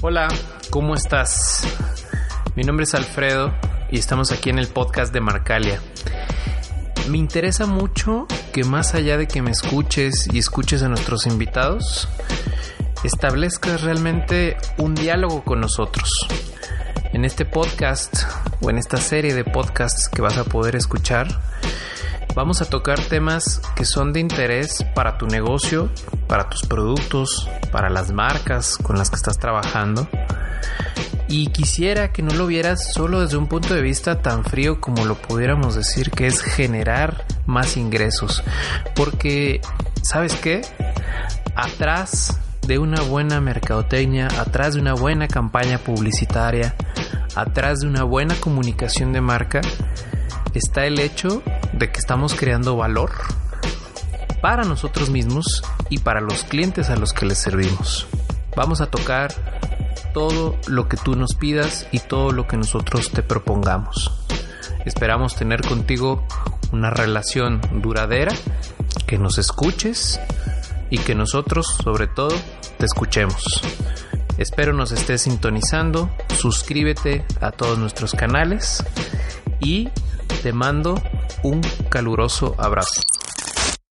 Hola, ¿cómo estás? Mi nombre es Alfredo y estamos aquí en el podcast de Marcalia. Me interesa mucho que más allá de que me escuches y escuches a nuestros invitados, establezcas realmente un diálogo con nosotros. En este podcast o en esta serie de podcasts que vas a poder escuchar, vamos a tocar temas que son de interés para tu negocio, para tus productos, para las marcas con las que estás trabajando. Y quisiera que no lo vieras solo desde un punto de vista tan frío como lo pudiéramos decir, que es generar más ingresos. Porque, ¿sabes qué? Atrás de una buena mercadotecnia, atrás de una buena campaña publicitaria, atrás de una buena comunicación de marca, está el hecho de que estamos creando valor para nosotros mismos y para los clientes a los que les servimos. Vamos a tocar todo lo que tú nos pidas y todo lo que nosotros te propongamos. Esperamos tener contigo una relación duradera, que nos escuches y que nosotros, sobre todo, te escuchemos. Espero nos estés sintonizando, suscríbete a todos nuestros canales y te mando un caluroso abrazo.